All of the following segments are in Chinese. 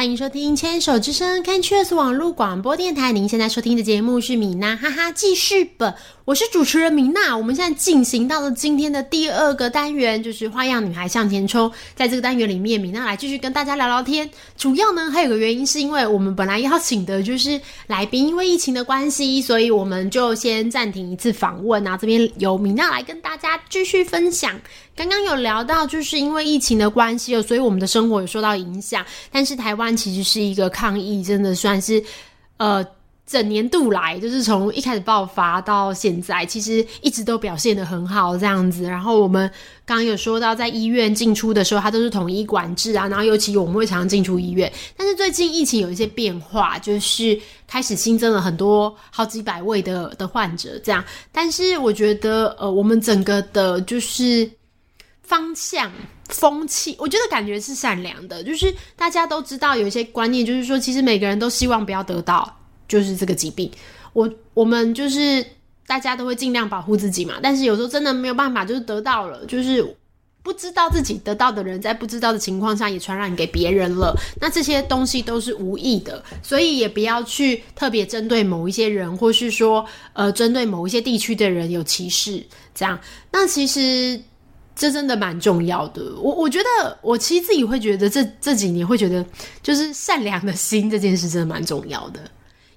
欢迎收听《牵手之声》Canchus 网络广播电台。您现在收听的节目是米娜哈哈记事本，我是主持人米娜。我们现在进行到了今天的第二个单元，就是花样女孩向前冲。在这个单元里面，米娜来继续跟大家聊聊天。主要呢，还有个原因是因为我们本来邀请的就是来宾，因为疫情的关系，所以我们就先暂停一次访问啊。这边由米娜来跟大家继续分享。刚刚有聊到，就是因为疫情的关系哦，所以我们的生活有受到影响。但是台湾其实是一个抗疫，真的算是呃整年度来，就是从一开始爆发到现在，其实一直都表现的很好这样子。然后我们刚刚有说到，在医院进出的时候，它都是统一管制啊。然后尤其我们会常常进出医院，但是最近疫情有一些变化，就是开始新增了很多好几百位的的患者这样。但是我觉得，呃，我们整个的就是。方向风气，我觉得感觉是善良的，就是大家都知道有一些观念，就是说其实每个人都希望不要得到就是这个疾病。我我们就是大家都会尽量保护自己嘛，但是有时候真的没有办法，就是得到了，就是不知道自己得到的人在不知道的情况下也传染给别人了。那这些东西都是无意的，所以也不要去特别针对某一些人，或是说呃针对某一些地区的人有歧视这样。那其实。这真的蛮重要的，我我觉得我其实自己会觉得这这几年会觉得，就是善良的心这件事真的蛮重要的，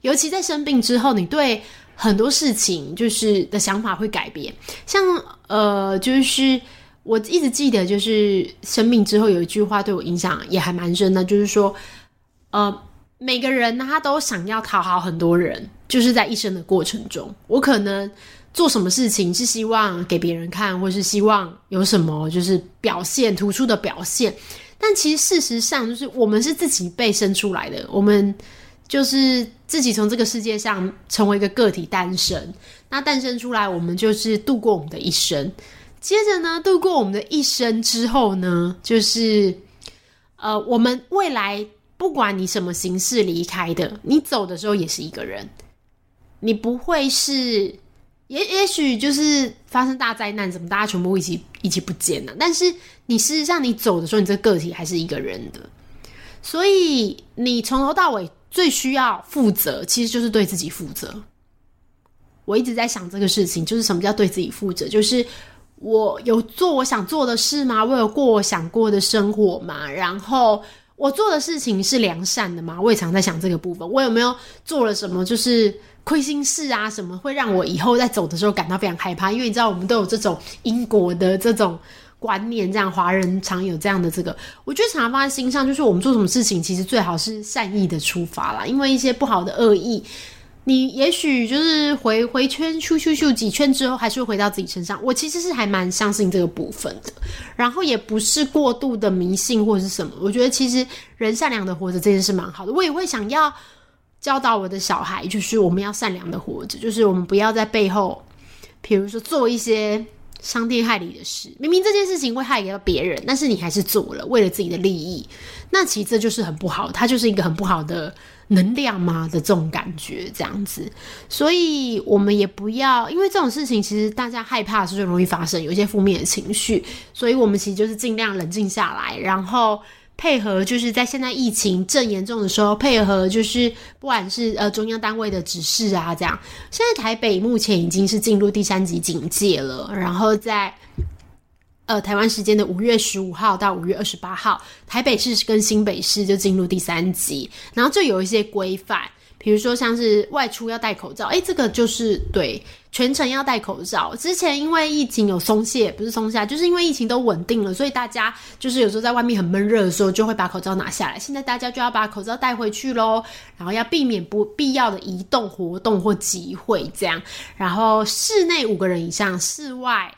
尤其在生病之后，你对很多事情就是的想法会改变。像呃，就是我一直记得，就是生病之后有一句话对我影响也还蛮深的，就是说，呃，每个人他都想要讨好很多人，就是在一生的过程中，我可能。做什么事情是希望给别人看，或是希望有什么就是表现突出的表现？但其实事实上，就是我们是自己被生出来的，我们就是自己从这个世界上成为一个个体诞生。那诞生出来，我们就是度过我们的一生。接着呢，度过我们的一生之后呢，就是呃，我们未来不管你什么形式离开的，你走的时候也是一个人，你不会是。也也许就是发生大灾难，怎么大家全部一起一起不见了？但是你事实上你走的时候，你这个个体还是一个人的，所以你从头到尾最需要负责，其实就是对自己负责。我一直在想这个事情，就是什么叫对自己负责？就是我有做我想做的事吗？我有过我想过的生活吗？然后我做的事情是良善的吗？我也常在想这个部分。我有没有做了什么？就是。亏心事啊，什么会让我以后在走的时候感到非常害怕？因为你知道，我们都有这种因果的这种观念，这样华人常有这样的这个，我觉得常常放在心上，就是我们做什么事情，其实最好是善意的出发啦。因为一些不好的恶意，你也许就是回回圈咻咻咻几圈之后，还是会回到自己身上。我其实是还蛮相信这个部分的，然后也不是过度的迷信或者是什么。我觉得其实人善良的活着这件事蛮好的，我也会想要。教导我的小孩，就是我们要善良的活着，就是我们不要在背后，比如说做一些伤天害理的事。明明这件事情会害到别人，但是你还是做了，为了自己的利益，那其实这就是很不好，它就是一个很不好的能量嘛的这种感觉，这样子。所以我们也不要，因为这种事情其实大家害怕是最容易发生，有一些负面的情绪，所以我们其实就是尽量冷静下来，然后。配合就是在现在疫情正严重的时候，配合就是不管是呃中央单位的指示啊，这样。现在台北目前已经是进入第三级警戒了，然后在呃台湾时间的五月十五号到五月二十八号，台北市跟新北市就进入第三级，然后就有一些规范。比如说像是外出要戴口罩，哎，这个就是对全程要戴口罩。之前因为疫情有松懈，不是松懈，就是因为疫情都稳定了，所以大家就是有时候在外面很闷热的时候，就会把口罩拿下来。现在大家就要把口罩带回去喽，然后要避免不必要的移动活动或集会这样。然后室内五个人以上，室外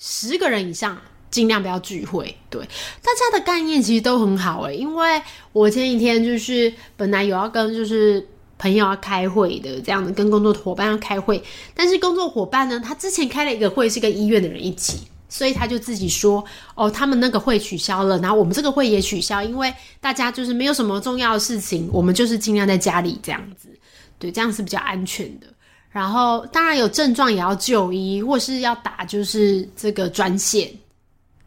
十个人以上，尽量不要聚会。对大家的概念其实都很好诶，因为我前几天就是本来有要跟就是。朋友要开会的，这样的跟工作伙伴要开会，但是工作伙伴呢，他之前开了一个会是跟医院的人一起，所以他就自己说，哦，他们那个会取消了，然后我们这个会也取消，因为大家就是没有什么重要的事情，我们就是尽量在家里这样子，对，这样是比较安全的。然后当然有症状也要就医，或是要打就是这个专线。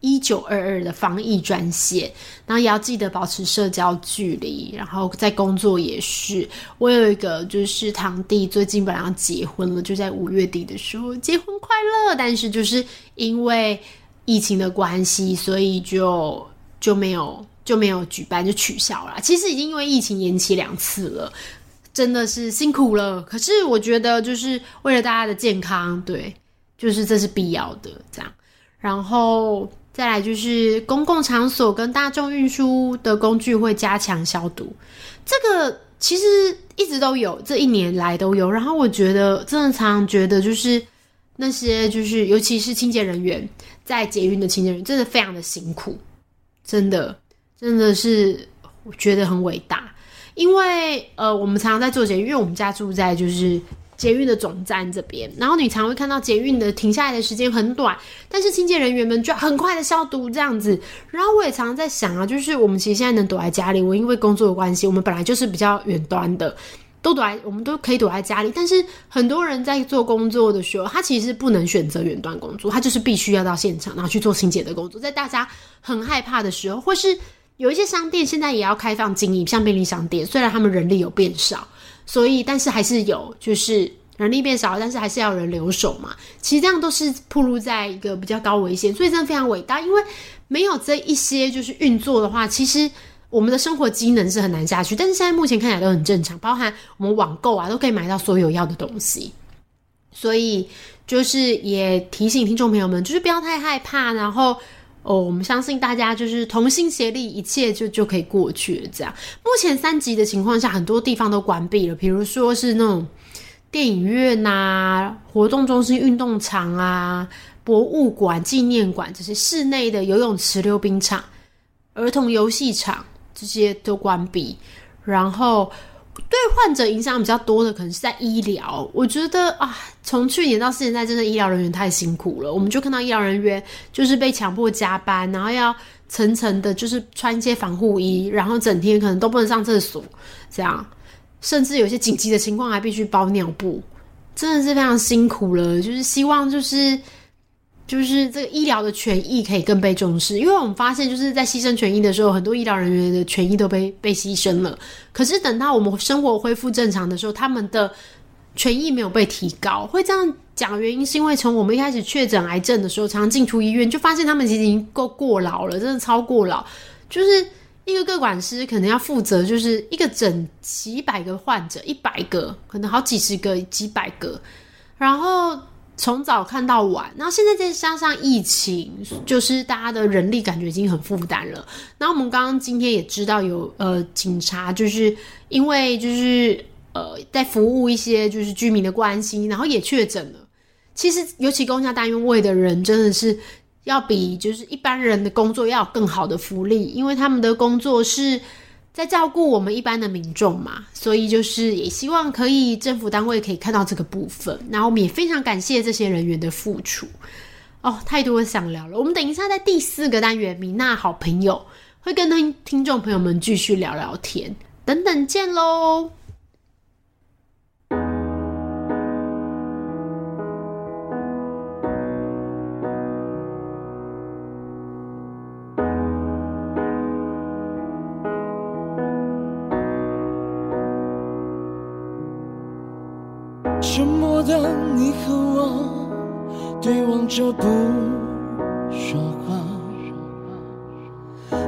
一九二二的防疫专线，然后也要记得保持社交距离，然后在工作也是。我有一个就是堂弟，最近本来要结婚了，就在五月底的时候结婚快乐，但是就是因为疫情的关系，所以就就没有就没有举办，就取消了。其实已经因为疫情延期两次了。真的是辛苦了，可是我觉得就是为了大家的健康，对，就是这是必要的这样。然后再来就是公共场所跟大众运输的工具会加强消毒，这个其实一直都有，这一年来都有。然后我觉得真的常常觉得就是那些就是尤其是清洁人员在捷运的清洁人员真的非常的辛苦，真的真的是我觉得很伟大。因为呃，我们常常在做捷运，因为我们家住在就是捷运的总站这边，然后你常会看到捷运的停下来的时间很短，但是清洁人员们就很快的消毒这样子。然后我也常常在想啊，就是我们其实现在能躲在家里，我因为工作的关系，我们本来就是比较远端的，都躲在我们都可以躲在家里。但是很多人在做工作的时候，他其实不能选择远端工作，他就是必须要到现场，然后去做清洁的工作。在大家很害怕的时候，或是。有一些商店现在也要开放经营，像便利商店，虽然他们人力有变少，所以但是还是有，就是人力变少，但是还是要人留守嘛。其实这样都是铺路在一个比较高危险，所以真的非常伟大。因为没有这一些就是运作的话，其实我们的生活机能是很难下去。但是现在目前看起来都很正常，包含我们网购啊，都可以买到所有要的东西。所以就是也提醒听众朋友们，就是不要太害怕，然后。哦，我们相信大家就是同心协力，一切就就可以过去了。这样，目前三级的情况下，很多地方都关闭了，比如说是那种电影院呐、活动中心、运动场啊、博物馆、纪念馆这些室内的游泳池、溜冰场、儿童游戏场这些都关闭，然后。对患者影响比较多的，可能是在医疗。我觉得啊，从去年到现在，真的医疗人员太辛苦了。我们就看到医疗人员就是被强迫加班，然后要层层的，就是穿一些防护衣，然后整天可能都不能上厕所，这样，甚至有些紧急的情况还必须包尿布，真的是非常辛苦了。就是希望就是。就是这个医疗的权益可以更被重视，因为我们发现就是在牺牲权益的时候，很多医疗人员的权益都被被牺牲了。可是等到我们生活恢复正常的时候，他们的权益没有被提高。会这样讲原因是因为从我们一开始确诊癌症的时候，常常进出医院，就发现他们其实已经够过劳了，真的超过劳。就是一个个管师可能要负责就是一个整几百个患者，一百个可能好几十个、几百个，然后。从早看到晚，然后现在再加上疫情，就是大家的人力感觉已经很负担了。然后我们刚刚今天也知道有呃警察，就是因为就是呃在服务一些就是居民的关系，然后也确诊了。其实尤其公家单位的人，真的是要比就是一般人的工作要更好的福利，因为他们的工作是。在照顾我们一般的民众嘛，所以就是也希望可以政府单位可以看到这个部分，然后我们也非常感谢这些人员的付出。哦，太多想聊了，我们等一下在第四个单元，米娜好朋友会跟听听众朋友们继续聊聊天，等等见喽。当你和我对望着不说话，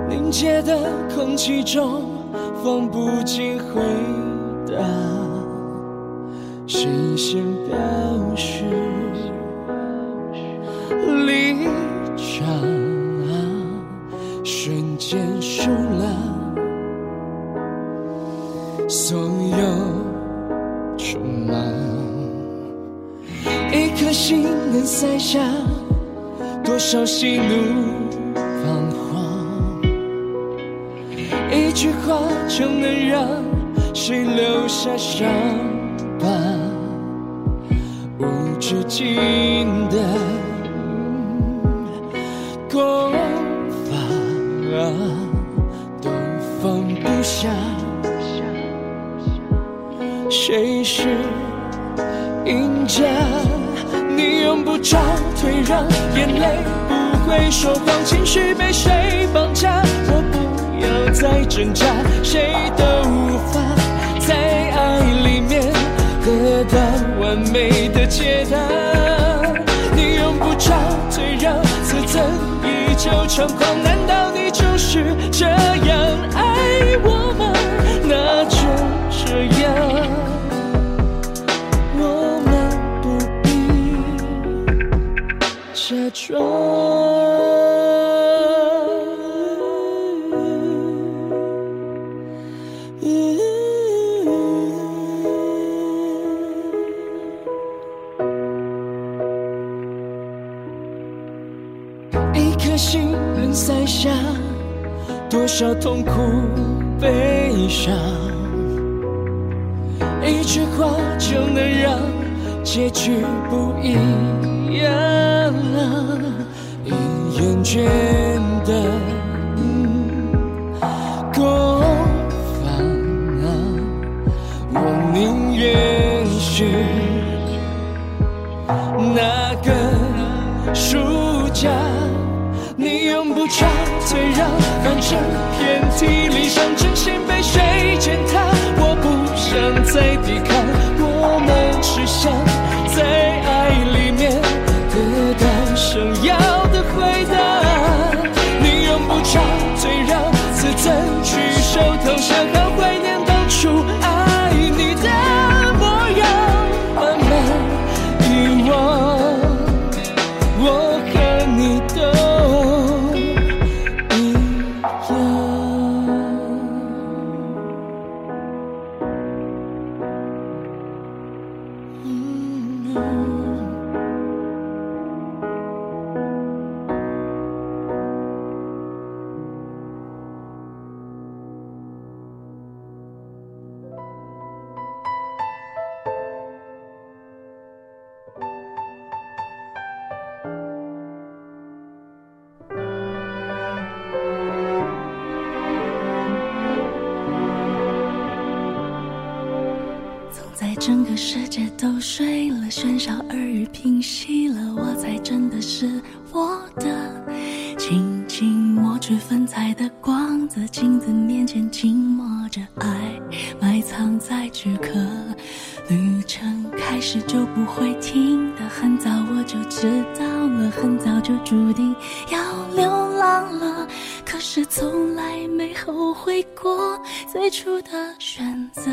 凝结的空气中放不进回答，视线表示离场，瞬间输了所有心能塞下多少喜怒彷徨？一句话就能让谁留下伤疤？无止境的攻伐，都放不下。谁是赢家？不退让，眼泪不会说谎，情绪被谁绑架？我不要再挣扎，谁都无法在爱里面得到完美的解答。你用不着退让，自尊依旧猖狂，难道你就是这痛苦悲伤。一句话就能让结局不一样。已厌倦的嗯攻防啊，我宁愿是那个输家。你用不着退让，反正在抵抗，我们只想在爱里面得到想要的回答。你用不着退让，自尊举手投降，嗯在整个世界都睡了，喧嚣耳语平息了，我才真的是我的。轻轻抹去粉彩的光泽，镜子面前静默着爱，埋藏在躯壳。旅程开始就不会停的，很早我就知道了，很早就注定要流浪了。可是从来没后悔过最初的选择。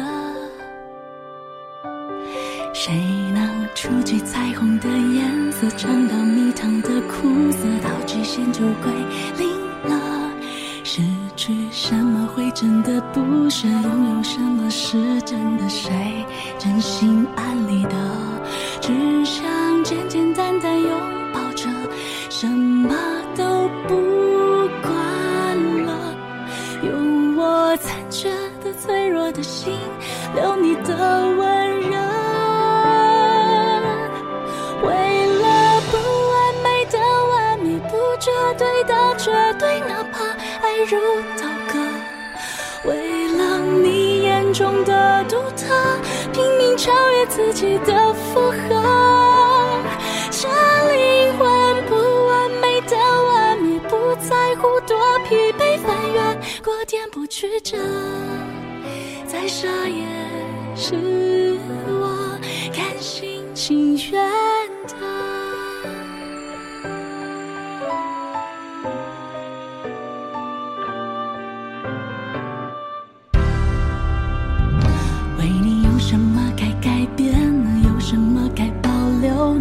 谁能触及彩虹的颜色，尝到蜜糖的苦涩，到极限就归零了。失去什么会真的不舍，拥有什么是真的？谁真心安理得？只想简简单单拥抱着，什么都不管了。用我残缺的、脆弱的心，留你的温柔。中的独特，拼命超越自己的负荷。这灵魂不完美的完美，不在乎多疲惫，翻越过颠簸曲折，再傻也是我甘心情愿的。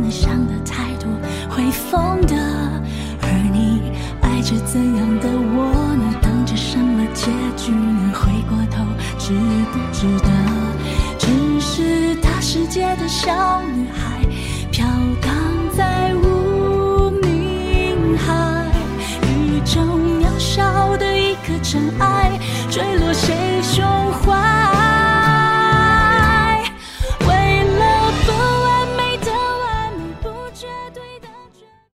你想的太多，会疯的。而你爱着怎样的我呢？等着什么结局呢？回过头，值不值得？只是大世界的小女孩，飘荡在无名海，雨中渺小的一颗尘埃。